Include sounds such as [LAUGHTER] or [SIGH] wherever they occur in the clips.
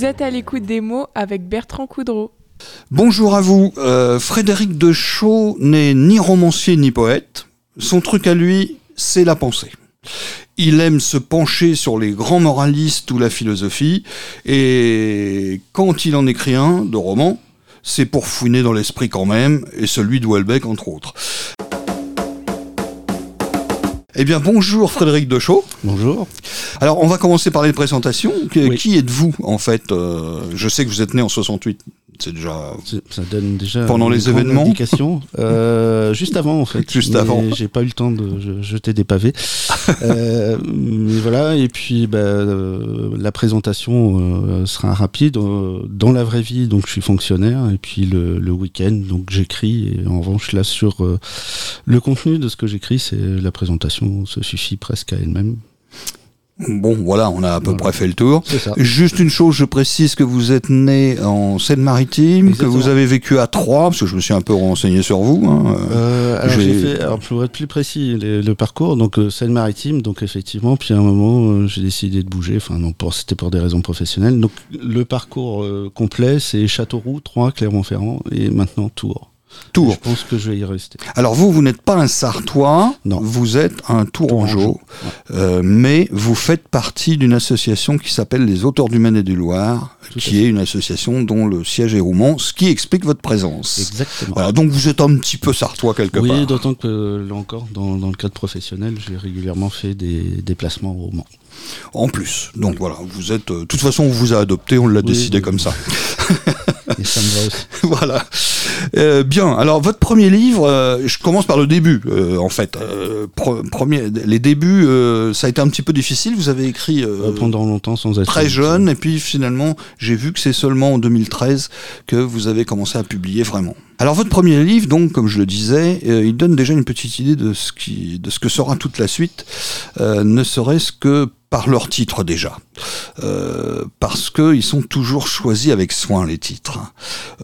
Vous êtes à l'écoute des mots avec Bertrand Coudreau. Bonjour à vous. Euh, Frédéric de Chaux n'est ni romancier ni poète. Son truc à lui, c'est la pensée. Il aime se pencher sur les grands moralistes ou la philosophie, et quand il en écrit un de roman, c'est pour fouiner dans l'esprit quand même, et celui de entre autres. Eh bien, bonjour Frédéric Deschaux. Bonjour. Alors, on va commencer par les présentations. Qui êtes-vous, en fait euh, Je sais que vous êtes né en 68. C'est déjà. Ça donne déjà. Pendant les événements. Euh, [LAUGHS] juste avant, en fait. Juste avant. J'ai pas eu le temps de jeter des pavés. [LAUGHS] euh, mais voilà. Et puis, bah, euh, la présentation sera rapide. Dans la vraie vie, donc, je suis fonctionnaire. Et puis, le, le week-end, donc, j'écris. Et en revanche, là, sur le contenu de ce que j'écris, c'est la présentation se suffit presque à elle-même. Bon, voilà, on a à peu près fait le tour. Juste une chose, je précise que vous êtes né en Seine-Maritime, que vous avez vécu à Troyes, parce que je me suis un peu renseigné sur vous. Hein. Euh, alors, j'ai fait, alors, pour être plus précis, le, parcours, donc euh, Seine-Maritime, donc effectivement, puis à un moment, euh, j'ai décidé de bouger, enfin, non, c'était pour des raisons professionnelles. Donc, le parcours complet, c'est Châteauroux, Troyes, Clermont-Ferrand et maintenant Tours. Tours. Je pense que je vais y rester. Alors vous, vous n'êtes pas un Sartois, non. vous êtes un Tourangeau, euh, mais vous faites partie d'une association qui s'appelle les Auteurs du Maine et du Loir, qui est une association dont le siège est Roumont, ce qui explique votre présence. Exactement. Voilà, donc vous êtes un petit peu Sartois quelque part. Oui, d'autant que là encore, dans, dans, le cadre professionnel, j'ai régulièrement fait des déplacements au Roumont. En plus, donc voilà, vous êtes. Euh, de toute façon, on vous a adopté, on l'a décidé comme ça. Et ça me va aussi. [LAUGHS] voilà. Euh, bien. Alors, votre premier livre, euh, je commence par le début, euh, en fait. premier, les débuts, ça a été un petit peu difficile. Vous avez écrit pendant longtemps sans être très jeune, et puis finalement, j'ai vu que c'est seulement en 2013 que vous avez commencé à publier vraiment. Alors votre premier livre, donc, comme je le disais, il donne déjà une petite idée de ce qui, de ce que sera toute la suite, ne serait-ce que par leur titre déjà, euh, parce qu'ils sont toujours choisis avec soin les titres.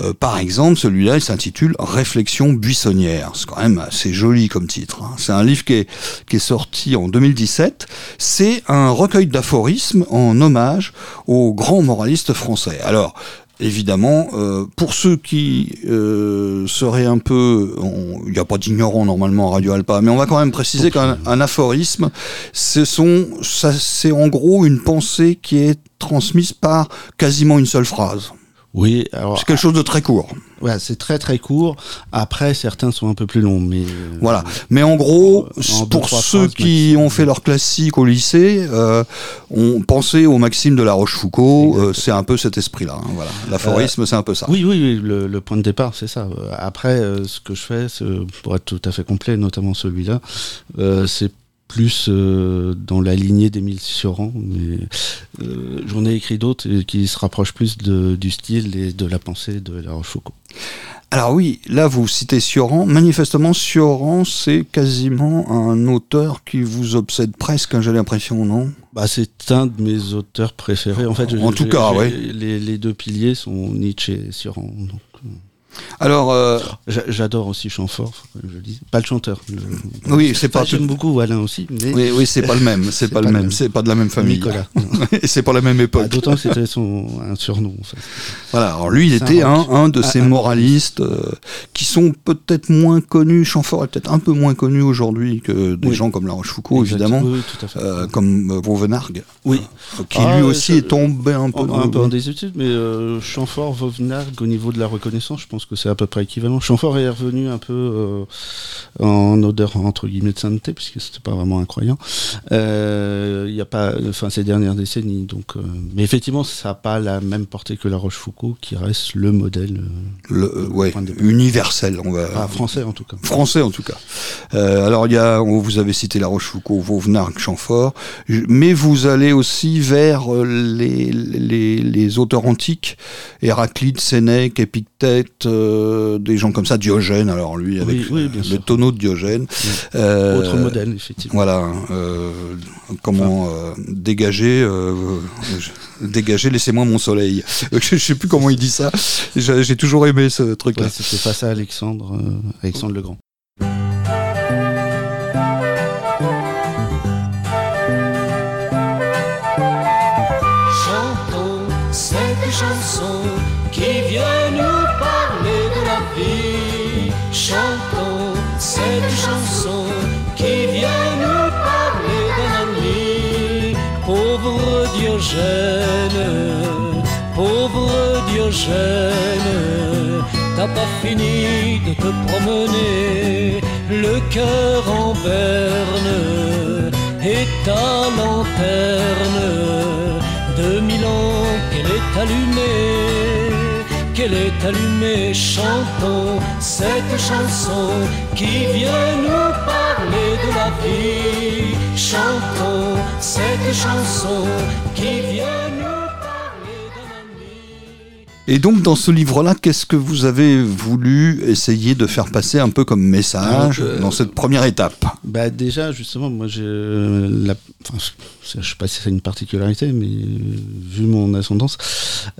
Euh, par exemple, celui-là, il s'intitule Réflexion buissonnière. C'est quand même assez joli comme titre. Hein. C'est un livre qui est, qui est sorti en 2017. C'est un recueil d'aphorismes en hommage aux grands moralistes français. Alors, évidemment, euh, pour ceux qui euh, seraient un peu, il n'y a pas d'ignorants normalement à Radio Alpa, mais on va quand même préciser qu'un aphorisme, ce sont, c'est en gros une pensée qui est transmise par quasiment une seule phrase. Oui, alors c'est quelque chose de très court. Ouais, c'est très très court. Après, certains sont un peu plus longs, mais euh, voilà. Mais en gros, pour ceux qui ont fait leur classique au lycée, euh, on pensait au Maxime de La Rochefoucauld. Euh, c'est un peu cet esprit-là. Hein, voilà, l'aphorisme, c'est un peu ça. Oui, oui, oui le, point de départ, c'est ça. Après, ce que je fais, pour être tout à fait complet, notamment celui-là, c'est plus euh, dans la lignée d'Émile Sioran, mais euh, j'en ai écrit d'autres qui se rapprochent plus du style et de la pensée de La Rochefoucauld. Alors oui, là vous citez Sioran. Manifestement, Sioran, c'est quasiment un auteur qui vous obsède presque, hein, j'ai l'impression, non? Bah, c'est un de mes auteurs préférés. En fait, en tout cas, oui. Les, les, deux piliers sont Nietzsche et. Donc, euh. Alors, euh, j'adore aussi Chamfort, je dis. Pas le chanteur. Oui, c'est pas. J'aime beaucoup Alain aussi. Oui, oui, c'est pas le même. C'est pas, le même. C'est pas de la même famille. Nicolas. [LAUGHS] Et c'est pas la même époque. Ah, d'autant que c'était son un surnom. En fait. Voilà. Alors lui, il était un, un, de ces moralistes euh, qui sont peut-être moins connus. Chamfort est peut-être un peu moins connu aujourd'hui que des gens comme La Rochefoucauld, évidemment, oui, tout à fait. Euh, comme Vauvenargues. Oui. qui lui ah, aussi est tombé un peu. Un, peu en désuétude, mais Chamfort, Vauvenargues, au niveau de la reconnaissance, je pense que c'est à peu près équivalent. Chamfort est revenu un peu euh, en odeur entre guillemets de sainteté, puisque c'était pas vraiment incroyant. Euh, il n'y a pas, enfin ces dernières décennies. Donc, euh, mais effectivement, ça n'a pas la même portée que La Rochefoucauld, qui reste le modèle. le, ouais, universel, on va. Ah, français en tout cas. Français en tout cas. alors il y a, vous avez cité La Rochefoucauld, Vauvenargues, Chamfort, mais vous allez aussi vers les, les, les auteurs antiques, Héraclite, Sénèque, Épictète des gens comme ça, Diogène, alors lui, avec le, tonneau de Diogène. Euh, Autre modèle, effectivement. Voilà, euh, comment euh, dégager, dégager, laissez-moi mon soleil. [LAUGHS] je sais plus comment il dit ça, j'ai toujours aimé ce truc-là. C'était face à Alexandre, Alexandre le Grand. Diogène, pauvre Diogène, t'as pas fini de te promener, le cœur en berne et ta lanterne. De mille ans qu'elle est allumée, qu'elle est allumée, chantons cette chanson qui vient nous parler de la vie, chantons cette chanson qui vient et donc dans ce livre-là, qu'est-ce que vous avez voulu essayer de faire passer un peu comme message euh, dans cette première étape Bah déjà justement, moi j'ai la, enfin, je sais pas si c'est une particularité, mais vu mon ascendance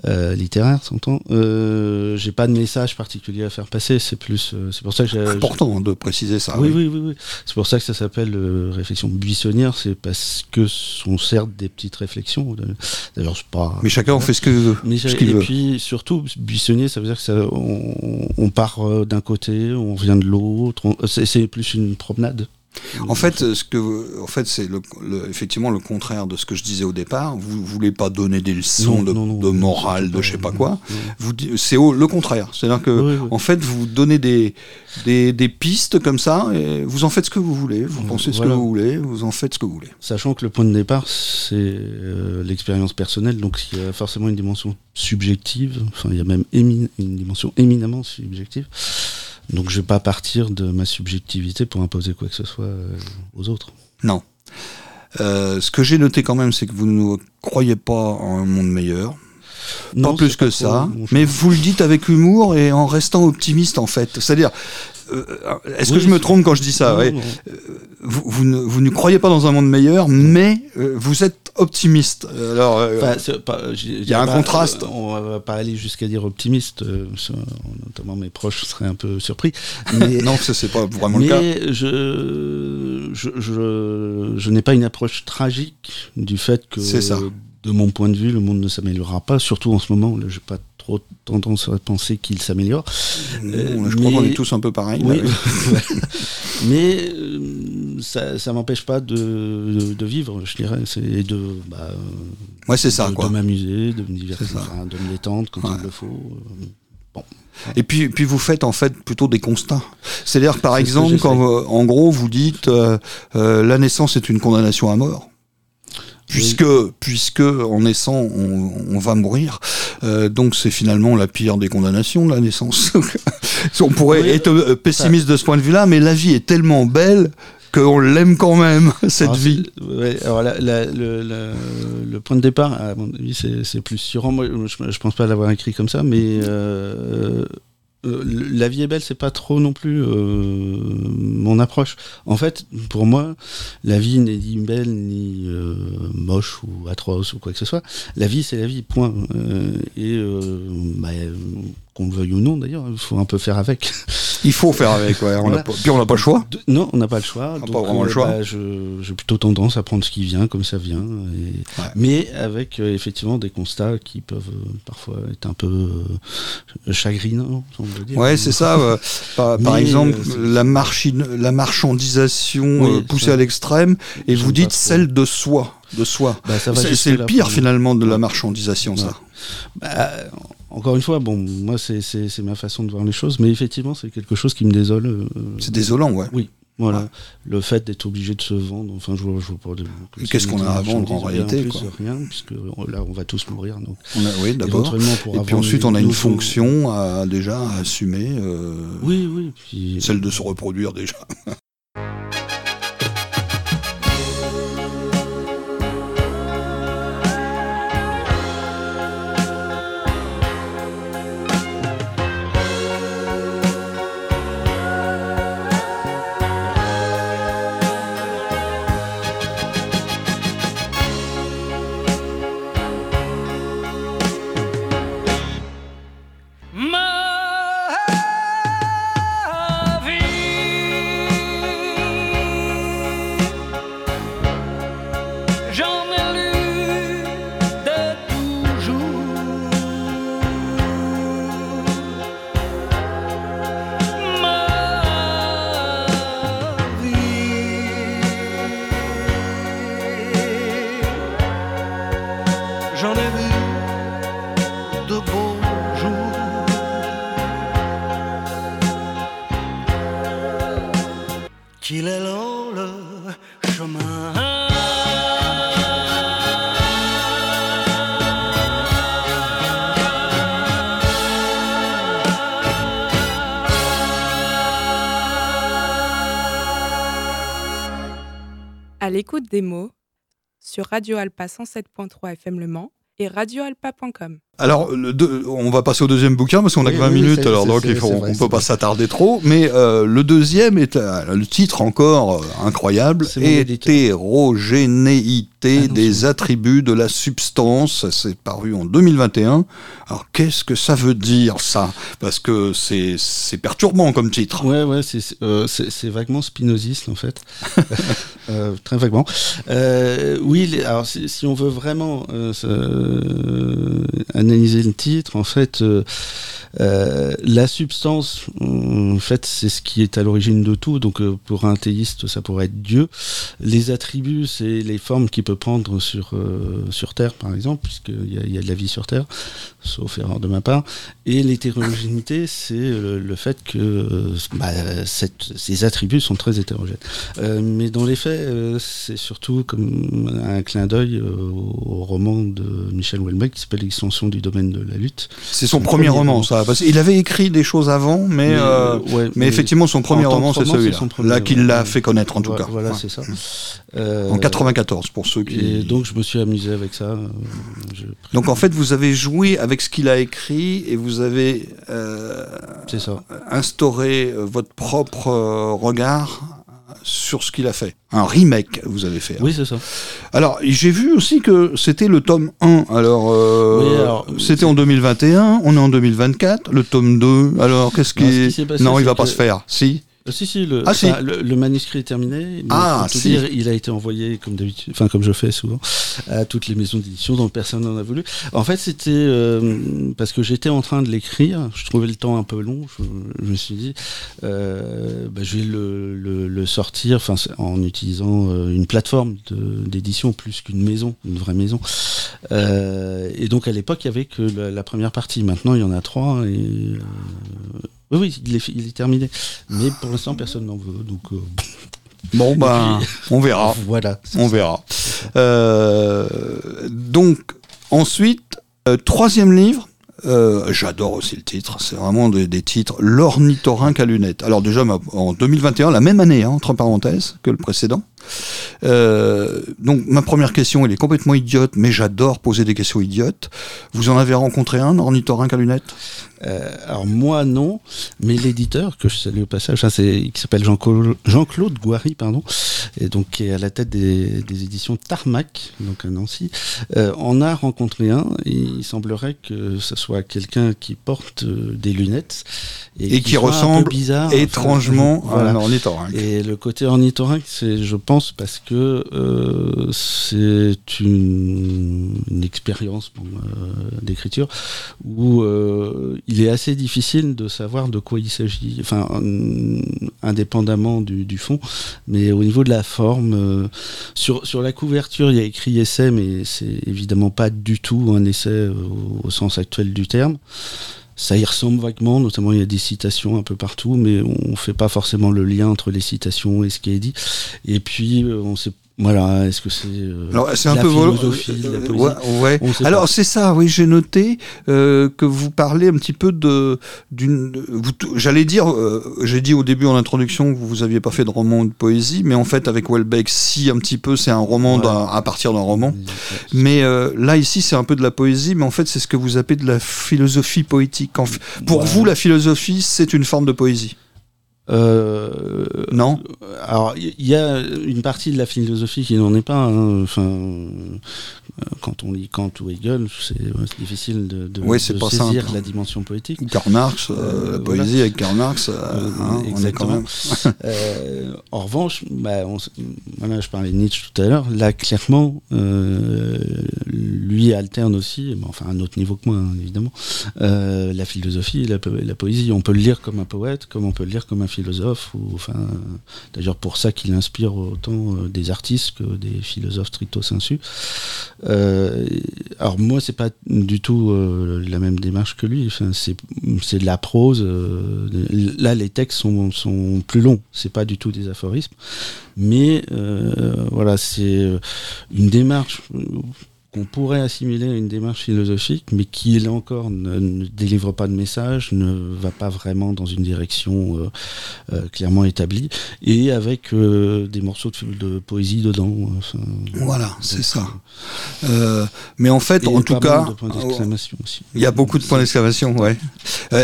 euh, littéraire, s'entend, euh, j'ai pas de message particulier à faire passer. C'est plus, euh, c'est pour ça que j'ai important de préciser ça. Oui, oui, oui, oui. C'est pour ça que ça s'appelle euh, réflexion buissonnière. C'est parce que sont certes des petites réflexions. D'ailleurs, c'est pas. Mais chacun en fait ce que mais ce qu'il et veut. puis surtout buissonnier, ça veut dire que ça, on, on part euh, d'un côté, on vient de l'autre. c'est plus une promenade. En fait, ce que, en fait, c'est le, le- effectivement le contraire de ce que je disais au départ. Vous voulez pas donner des leçons Non, de, non, non, de non, morale, de je sais pas quoi. Vous, c'est au- le contraire. C'est-à-dire que, Oui, oui. en fait, vous donnez des, des, des pistes comme ça, et vous en faites ce que vous voulez. Vous pensez ce que vous voulez, vous en faites ce que vous voulez. Sachant que le point de départ, c'est euh, l'expérience personnelle, donc il y a forcément une dimension subjective, enfin il y a même une dimension éminemment subjective. Donc je vais pas partir de ma subjectivité pour imposer quoi que ce soit euh, aux autres. Non. Euh, ce que j'ai noté quand même, c'est que vous ne croyez pas en un monde meilleur. Non, pas plus que ça, mais vous le dites avec humour et en restant optimiste en fait. C'est-à-dire, euh, est-ce que je me trompe quand je dis ça Non, ouais non. vous, vous ne, vous ne croyez pas dans un monde meilleur, mais euh, vous êtes optimiste. Alors, euh, Enfin, Il y a un pas- contraste. euh, On va pas aller jusqu'à dire optimiste, euh, notamment mes proches seraient un peu surpris. Mais, [LAUGHS] non, ça c'est pas vraiment le cas. Mais je, je, je, je n'ai pas une approche tragique du fait que, C'est ça. De mon point de vue, le monde ne s'améliorera pas, surtout en ce moment je n'ai pas trop tendance à penser qu'il s'améliore. Bon, je crois qu'on est tous un peu. Oui. là. [LAUGHS] mais euh, ça, ça m'empêche pas de, de, de vivre, je dirais, et de, bah, euh, Ouais, c'est ça de, m'amuser, de me divertir, enfin, de me détendre quand Ouais. il le faut. euh, Et puis, puis vous faites en fait plutôt des constats. C'est-à-dire, par exemple, quand euh, en gros vous dites euh, euh, la naissance est une condamnation à mort. Puisque, puisque en naissant, on, on va mourir. Euh, donc c'est finalement la pire des condamnations, la naissance. [LAUGHS] on pourrait Oui, être euh, pessimiste de ce point de vue-là, mais la vie est tellement belle qu'on l'aime quand même, [LAUGHS] cette Alors, vie. ouais, alors la- la- le, le- le point de départ, à mon avis, c'est c'est plus sûrement. Moi, je, je pense pas l'avoir écrit comme ça, mais euh, euh, la vie est belle, c'est pas trop non plus euh, mon approche. En fait, pour moi, la vie n'est ni belle ni euh, moche ou atroce ou quoi que ce soit. La vie, c'est la vie, point. Et bah, qu'on le veuille ou non, d'ailleurs, il faut un peu faire avec. Il faut faire avec, ouais. on Voilà. a pas- puis on n'a pas le choix. De- non, on n'a pas le choix. Donc, pas vraiment le euh, choix. bah, J'ai plutôt tendance à prendre ce qui vient comme ça vient. et- Ouais. Mais avec euh, effectivement des constats qui peuvent euh, parfois être un peu chagrinants, on peut dire. Ouais, c'est ça. [LAUGHS] par, exemple, la, la marchandisation Oui, poussée à l'extrême, et vous dites celle de soi, de soi. Bah, C'est le pire finalement de la marchandisation, ça. Bah, encore une fois, bon, moi c'est ma façon de voir les choses, mais effectivement c'est quelque chose qui me désole. euh, C'est désolant, ouais. Voilà, Ouais. le fait d'être obligé de se vendre, enfin je vois, je vois pas de. Qu'est-ce qu'on a à vendre en réalité, plus, quoi. Rien, puisque euh, là on va tous mourir. Donc, On a- oui, d'abord. Et puis ensuite, on a une fonction à, déjà à assumer, euh, Oui, oui. Puis, celle de se reproduire déjà. [LAUGHS] Ma À l'écoute des mots sur Radio Alpa 107.3 FM Le Mans et radioalpa.com. Alors, le deux- on va passer au deuxième bouquin parce qu'on a Oui, que 20 oui, minutes, alors donc il faut, vrai, on peut pas s'attarder trop. Mais euh, le deuxième est euh, le titre encore euh, incroyable hétérogénéité Ah des attributs de la substance. C'est paru en 2021. Alors qu'est-ce que ça veut dire ça? Parce que c'est c'est perturbant comme titre. Ouais, ouais, c'est vaguement spinoziste en fait, [LAUGHS] très vaguement. Oui, alors si, si on veut vraiment analyser le titre, en fait, euh, euh, la substance, en fait, c'est ce qui est à l'origine de tout. Donc, euh, pour un théiste, ça pourrait être Dieu. Les attributs, c'est les formes qu'il peut prendre sur sur Terre, par exemple, puisqu'il y, a- y a de la vie sur Terre, sauf erreur de ma part. Et l'hétérogénéité, c'est le, fait que bah, ces attributs sont très hétérogènes. Mais dans les faits, c'est surtout comme un clin d'œil au, au roman de Michel Houellebecq qui s'appelle L'extension du domaine de la lutte. C'est son Son premier premier roman, ça. Parce qu'il avait écrit des choses avant, mais, euh, ouais, mais effectivement, son premier roman, c'est celui-là. Là, qu'il l'a fait connaître, en tout voilà, cas. Voilà, Ouais. c'est ça. Euh, En 94, pour ceux qui. Et donc je me suis amusé avec ça. euh, je- Donc en fait, vous avez joué avec ce qu'il a écrit et vous avez euh, ça. instauré euh, votre propre euh, regard sur ce qu'il a fait. Un remake, vous avez fait. hein. Oui, c'est ça. Alors, j'ai vu aussi que c'était le tome 1. Alors, euh, Oui, alors, c'était en 2021, on est en 2024. Le tome 2, alors qu'est-ce qui... Non, s'est passé, non, il va pas se faire. Si si, si, le, Ah, si. enfin, le, le manuscrit est terminé. Ah, si. dire, il a été envoyé, comme d'habitude, enfin, comme je fais souvent, à toutes les maisons d'édition dont personne n'en a voulu. En fait, c'était euh, parce que j'étais en train de l'écrire, je trouvais le temps un peu long, je, je me suis dit, euh, bah, je vais le, le- le sortir en utilisant euh, une plateforme d'édition plus qu'une maison, une vraie maison. Euh, et donc, à l'époque, il y avait que la, la première partie. Maintenant, il y en a trois. Et, euh, oui, oui, il est, fi- il est terminé. Mais pour l'instant, personne n'en veut. Donc, euh, Bon, ben, [LAUGHS] on verra. voilà. On verra. Euh, donc, ensuite, euh, troisième livre. euh, J'adore aussi le titre, c'est vraiment des, des titres. L'ornithorynque à lunettes. Alors déjà, en 2021, la même année, hein, entre parenthèses, que le précédent. Euh, donc ma première question, elle est complètement idiote, mais j'adore poser des questions idiotes. Vous en avez rencontré un, ornithorynque à lunettes? Euh, alors moi non, mais l'éditeur que je salue au passage, qui s'appelle Jean-Claude Jean-Claude Gouary, pardon, et donc qui est à la tête des, des éditions Tarmac, donc à Nancy, euh, en a rencontré un. Et il semblerait que ce soit quelqu'un qui porte euh, des lunettes Et qui ressemble bizarre, enfin, Étrangement [LAUGHS] voilà. à un ornithorynque. Et le côté ornithorynque, c'est, je pense, parce que euh, c'est une, expérience euh, d'écriture où euh, il est assez difficile de savoir de quoi il s'agit, indépendamment du, fond, mais au niveau de la forme, sur, la couverture, il y a écrit essai, mais c'est évidemment pas du tout un essai au sens actuel du terme. Ça y ressemble vaguement, notamment il y a des citations un peu partout, mais on fait pas forcément le lien entre les citations et ce qui est dit. Et puis euh, on sait, voilà, est-ce que c'est euh, Alors c'est un la peu philosophie, la euh, poésie ouais, ouais. On sait Alors c'est ça, oui, j'ai noté euh, que vous parlez un petit peu de d'une. J'allais dire, euh, j'ai dit au début en introduction que vous aviez pas fait de roman ou de poésie, mais en fait avec Welbeck, si un petit peu, c'est un roman Ouais. à partir d'un roman. Mais là ici, c'est un peu de la poésie, mais en fait, c'est ce que vous appelez de la philosophie poétique. En Pour vous, la philosophie, c'est une forme de poésie, Euh, non Alors, il y a une partie de la philosophie qui n'en est pas. hein. Enfin, euh, quand on lit Kant ou Hegel, c'est difficile de, de, pas saisir simple. la dimension poétique. Karl Marx, euh, la voilà. poésie avec Karl Marx, euh, hein, on est quand même. [LAUGHS] En revanche, bah, on voilà, je parlais de Nietzsche tout à l'heure. Là, clairement, lui alterne aussi, mais enfin à un autre niveau que moi, hein, évidemment, la philosophie et la, po- la poésie. On peut le lire comme un poète, comme on peut le lire comme un philosophe. Ou, enfin, d'ailleurs, pour ça qu'il inspire autant euh, des artistes que des philosophes stricto sensu. Euh, alors moi, c'est pas du tout euh, la même démarche que lui. Enfin, c'est de la prose. là, les textes sont, sont plus longs. C'est pas du tout des aphorismes, mais voilà, c'est une démarche qu'on pourrait assimiler à une démarche philosophique, mais qui, là encore, ne, ne délivre pas de message, ne va pas vraiment dans une direction euh, euh, clairement établie, et avec euh, des morceaux de, de poésie dedans. enfin, Voilà, c'est ça. Mais en fait, et en tout cas, de points d'exclamation aussi. il y a beaucoup de points d'exclamation, ouais.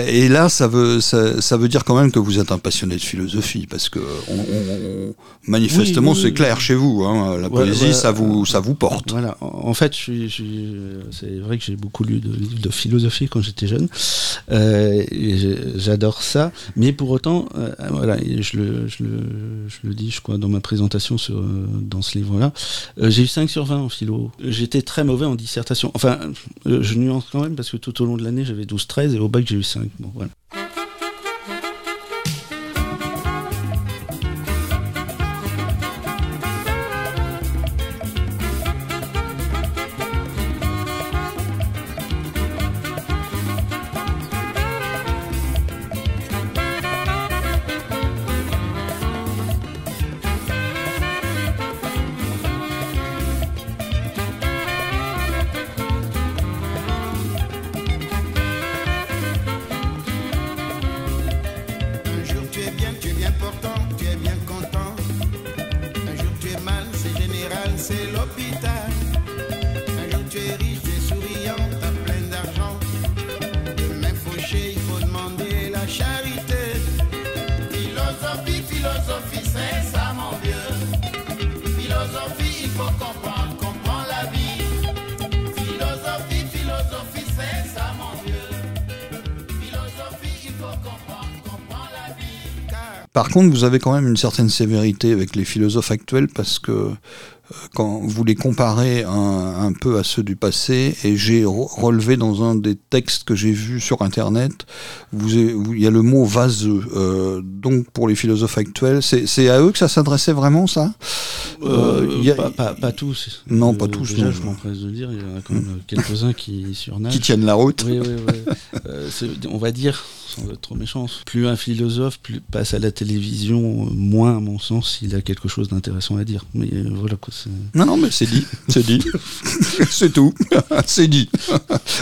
Et là, ça veut, ça, ça veut dire quand même que vous êtes un passionné de philosophie, parce que on, on- on- manifestement, Oui, oui, c'est oui. clair chez vous. Hein, la Ouais, poésie, ouais, ça vous, ça vous porte. Voilà. En en c'est vrai que j'ai beaucoup lu de de philosophie quand j'étais jeune. Euh, J'adore ça. Mais pour autant, euh, voilà, je le, dis, je crois, dans ma présentation sur, euh, dans ce livre-là. j'ai eu 5 sur 20 en philo. J'étais très mauvais en dissertation. Enfin, je nuance quand même parce que tout au long de l'année, j'avais 12-13 et au bac, j'ai eu 5. Bon, voilà. Un jour tu es riche, tu es souriant, t'as plein d'argent. Demain fauché, il faut demander la charité. Philosophie, philosophie, c'est ça mon vieux. Philosophie, il faut comprendre, comprendre la vie. Philosophie, philosophie, c'est ça mon vieux. Philosophie, il faut comprendre, comprendre la vie. Par contre, vous avez quand même une certaine sévérité avec les philosophes actuels parce que quand vous les comparez un, un peu à ceux du passé, et j'ai re- relevé dans un des textes que j'ai vus sur Internet, vous il y a le mot vaseux. Euh, donc pour les philosophes actuels, c'est à eux que ça s'adressait vraiment ça? Euh, y a- pas, pas, pas tous. Non, pas tous, Déjà, non. je m'empresse de dire, il y en a quand même quelques-uns qui [LAUGHS] surnagent. qui tiennent la route Oui, oui, oui. Euh, on va dire, sans être trop méchant, plus un philosophe plus passe à la télévision, euh, moins, à mon sens, il a quelque chose d'intéressant à dire. Mais euh, voilà quoi. c'est- Non, non, mais c'est dit, c'est dit, [LAUGHS] c'est tout, [LAUGHS] c'est dit.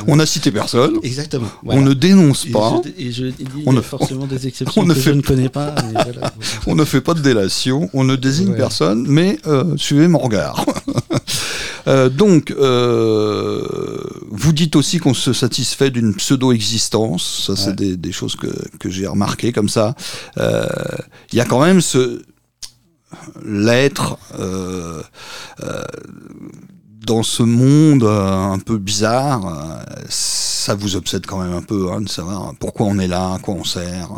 On n'a cité personne, Exactement. on ne dénonce pas. Et je, et je dis, On ne- forcément des [LAUGHS] exceptions on ne que fait je ne connais pas. voilà. On ne fait pas de délation, on ne désigne Ouais. personne, mais euh, suivez mon regard. Euh, donc, euh, vous dites aussi qu'on se satisfait d'une pseudo-existence. Ça, c'est des, des choses que, que j'ai remarquées comme ça. Euh, Il y a quand même ce l'être euh, euh, dans ce monde euh, un peu bizarre. ça vous obsède quand même un peu hein, de savoir pourquoi on est là, à quoi on sert.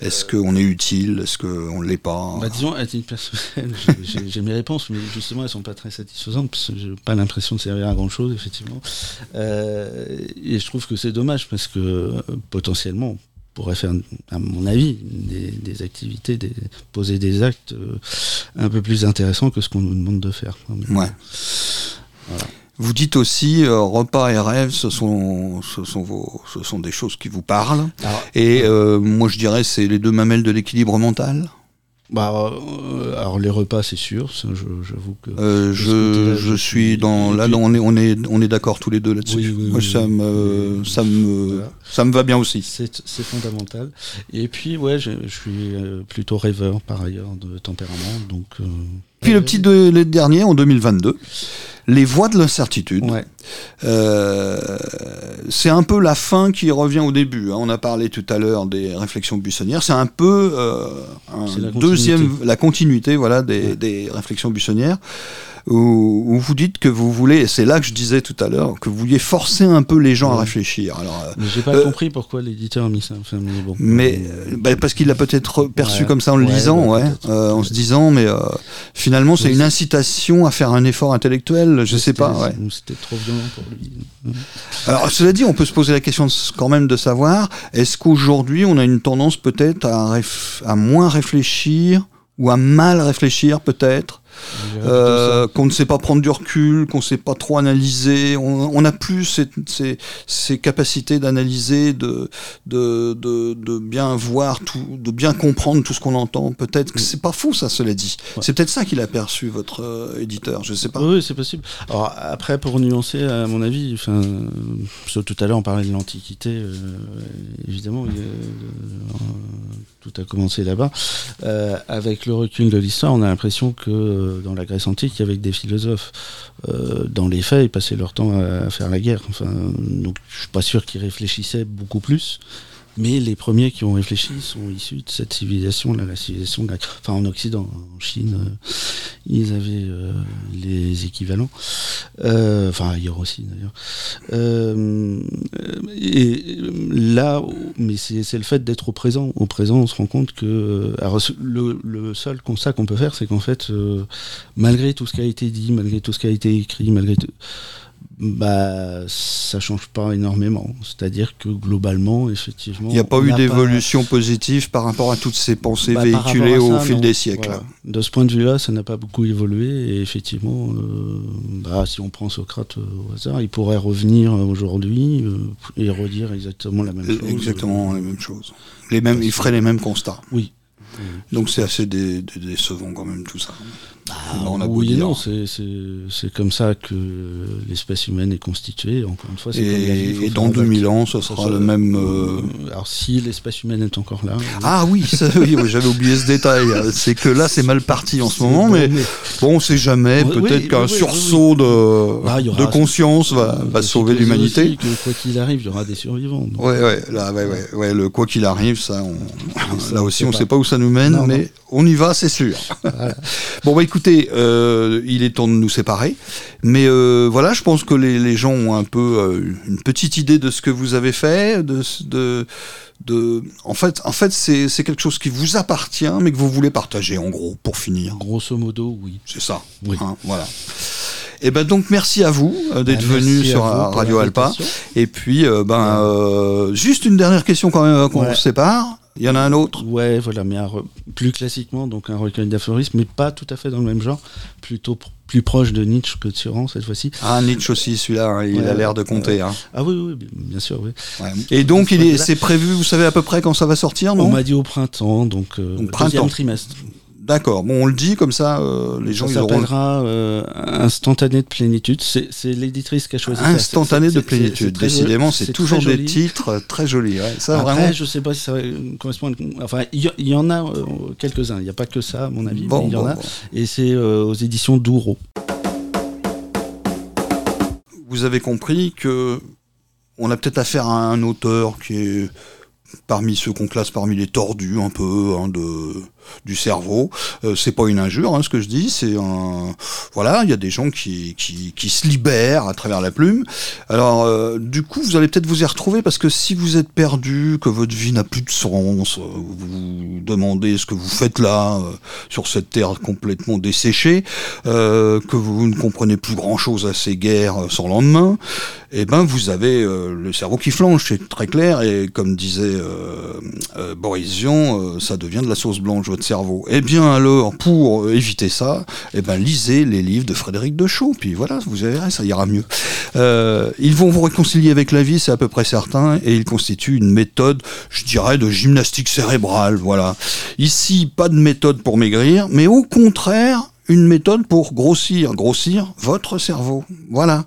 Est-ce qu'on est utile Est-ce qu'on ne l'est pas Bah, disons, à titre personnel, [LAUGHS] j'ai- mes réponses, mais justement, elles sont pas très satisfaisantes, parce que j'ai pas l'impression de servir à grand chose, effectivement. Euh, et je trouve que c'est dommage, parce que potentiellement, pourrait faire, à mon avis, des, des activités, des, poser des actes euh, un peu plus intéressants que ce qu'on nous demande de faire. Ouais. Vous dites aussi euh, repas et rêves, ce sont, ce sont vos, ce sont des choses qui vous parlent. Alors, Et euh, moi, je dirais, c'est les deux mamelles de l'équilibre mental. Bah, euh, alors les repas, c'est sûr, ça, je- j'avoue que. Euh, je, je suis dans là, on est, on est, on est d'accord tous les deux là-dessus. Oui, oui, Moi, oui, ça me, ça me, Voilà. ça me va bien aussi. C'est c'est fondamental. Et puis, ouais, je, je suis euh, plutôt rêveur par ailleurs de tempérament, donc. Puis le petit de, le dernier en 2022, les voies de l'incertitude. Ouais. Euh, c'est un peu la fin qui revient au début. hein. On a parlé tout à l'heure des réflexions buissonnières. C'est un peu euh, un la deuxième, continuité. la continuité, voilà, des, Ouais. des réflexions buissonnières. Où, où vous dites que vous voulez, et c'est là que je disais tout à l'heure, que vous vouliez forcer un peu les gens à réfléchir. Alors, euh, j'ai pas Euh, compris pourquoi l'éditeur a mis ça. Enfin, mais bon. mais euh, bah, parce qu'il l'a peut-être perçu Ouais. comme ça en le Ouais, lisant, bah, euh, en se disant, mais finalement c'est une incitation à faire un effort intellectuel, je sais pas. C'était trop violent pour lui. Alors cela dit, on peut se poser la question quand même de savoir, est-ce qu'aujourd'hui on a une tendance peut-être à, moins réfléchir ou à mal réfléchir peut-être Euh, qu'on ne sait pas prendre du recul, qu'on ne sait pas trop analyser. On n'a plus ces, ces- ces capacités d'analyser, de, de, de, de bien voir tout, de bien comprendre tout ce qu'on entend. Peut-être que c'est pas fou ça, cela dit. Ouais. C'est peut-être ça qu'il a perçu votre euh, éditeur. Je sais pas. Oui, c'est possible. Alors après, pour nuancer, à mon avis, enfin, tout à l'heure on parlait de l'Antiquité, euh, évidemment, il y a, euh, tout a commencé là-bas. Euh, avec le recul de l'histoire, on a l'impression que euh, dans la Grèce antique, que des philosophes. Euh, dans les faits, ils passaient leur temps à, à faire la guerre. Enfin, donc, je suis pas sûr qu'ils réfléchissaient beaucoup plus. Mais les premiers qui ont réfléchi sont issus de cette civilisation-là, la civilisation grecque. Enfin, en Occident, en Chine, euh, ils avaient euh, les équivalents. Euh, enfin, ailleurs aussi, d'ailleurs. Et là, mais c'est le fait d'être au présent. Au présent, on se rend compte que alors, le, le seul constat qu'on peut faire, c'est qu'en fait, malgré tout ce qui a été dit, malgré tout ce qui a été écrit, malgré tout, bah, ça change pas énormément. C'est-à-dire que globalement, effectivement, Il n'y a pas eu d'évolution positive par rapport à toutes ces pensées bah, véhiculées au fil non. des siècles. Voilà. De ce point de vue-là, ça n'a pas beaucoup évolué. Et effectivement, euh, bah, si on prend Socrate euh, au hasard, il pourrait revenir aujourd'hui euh, et redire exactement la même chose. Exactement les mêmes choses. Les mêmes, il ferait les mêmes constats. Oui. Donc c'est assez dé- dé- décevant quand même tout ça. Ah, on a beau oui et non, c'est- comme ça que l'espèce humaine est constituée. Encore une fois, c'est comme Et, et dans avec. 2000 ans, ce sera le même. euh, Euh, Alors, si l'espèce humaine est encore là. oui. Ah oui, oui, oui, j'avais oublié ce détail. C'est que là, c'est mal parti en ce moment, Bon, mais bon, on sait jamais. Oui, Peut-être qu'un sursaut de, Ah, de conscience va, Euh, sauver l'humanité. quoi qu'il arrive, il y aura des survivants. donc. Ouais, ouais, là, ouais, ouais, ouais, le quoi qu'il arrive, ça, on, ça, là aussi, on pas. sait pas où ça nous mène, Non, mais on y va, c'est sûr. bon, bah écoutez, euh, il est temps de nous séparer, mais euh, voilà, je pense que les, les gens ont un peu euh, une petite idée de ce que vous avez fait, de, de, de en fait, en fait, c'est c'est quelque chose qui vous appartient, mais que vous voulez partager, en gros, pour finir. Grosso modo, oui. C'est ça. Oui. hein, voilà. Et ben donc merci à vous d'être Bah, venu sur Radio Alpa. Et puis ben juste une dernière question quand même avant qu'on Ouais. se sépare. Il y en a un autre. Ouais, voilà, mais un plus classiquement, donc un recueil d'aphorismes, mais pas tout à fait dans le même genre, plutôt pr- plus proche de Nietzsche que de Suran cette fois-ci. Ah Nietzsche aussi celui-là, hein, il Ouais, a l'air de compter. hein. Ah oui, oui, bien- sûr, oui. Ouais. Et donc c'est prévu, vous savez à peu près quand ça va sortir, On non m'a dit au printemps, donc, euh, Donc, printemps. deuxième trimestre. D'accord. Bon, on le dit comme ça, euh, les gens Ça ils auront s'appellera euh, Instantané de plénitude. C'est l'éditrice qui a choisi instantané de plénitude. Décidément, c'est toujours des titres euh, très jolis. ouais. Ça Après, vraiment. je sais pas si ça correspond. à- Enfin, il y, en a euh, quelques-uns. Il n'y a pas que ça, à mon avis. Bon, il y en a. bon. Et c'est aux éditions Douro. vous avez compris que on a peut-être affaire à un auteur qui est parmi ceux qu'on classe parmi les tordus un peu hein, de du cerveau. Euh, c'est pas une injure, hein, ce que je dis. C'est un voilà, il y a des gens qui, qui se libèrent à travers la plume. Alors euh, du coup, vous allez peut-être vous y retrouver parce que si vous êtes perdu, que votre vie n'a plus de sens, euh, vous vous demandez ce que vous faites là sur cette terre complètement desséchée, que vous ne comprenez plus grand-chose à ces guerres sans lendemain, eh ben vous avez le cerveau qui flanche, c'est très clair. Et comme disait Boris Vian, ça devient de la sauce blanche cerveau. Eh bien alors, pour euh, éviter ça, eh ben lisez les livres de Frédéric Deschaux, puis voilà, vous verrez, ça ira mieux. Euh, ils vont vous réconcilier avec la vie, c'est à peu près certain, et ils constituent une méthode, je dirais, de gymnastique cérébrale. Voilà. Ici, pas de méthode pour maigrir, mais au contraire, une méthode pour grossir, grossir votre cerveau. Voilà.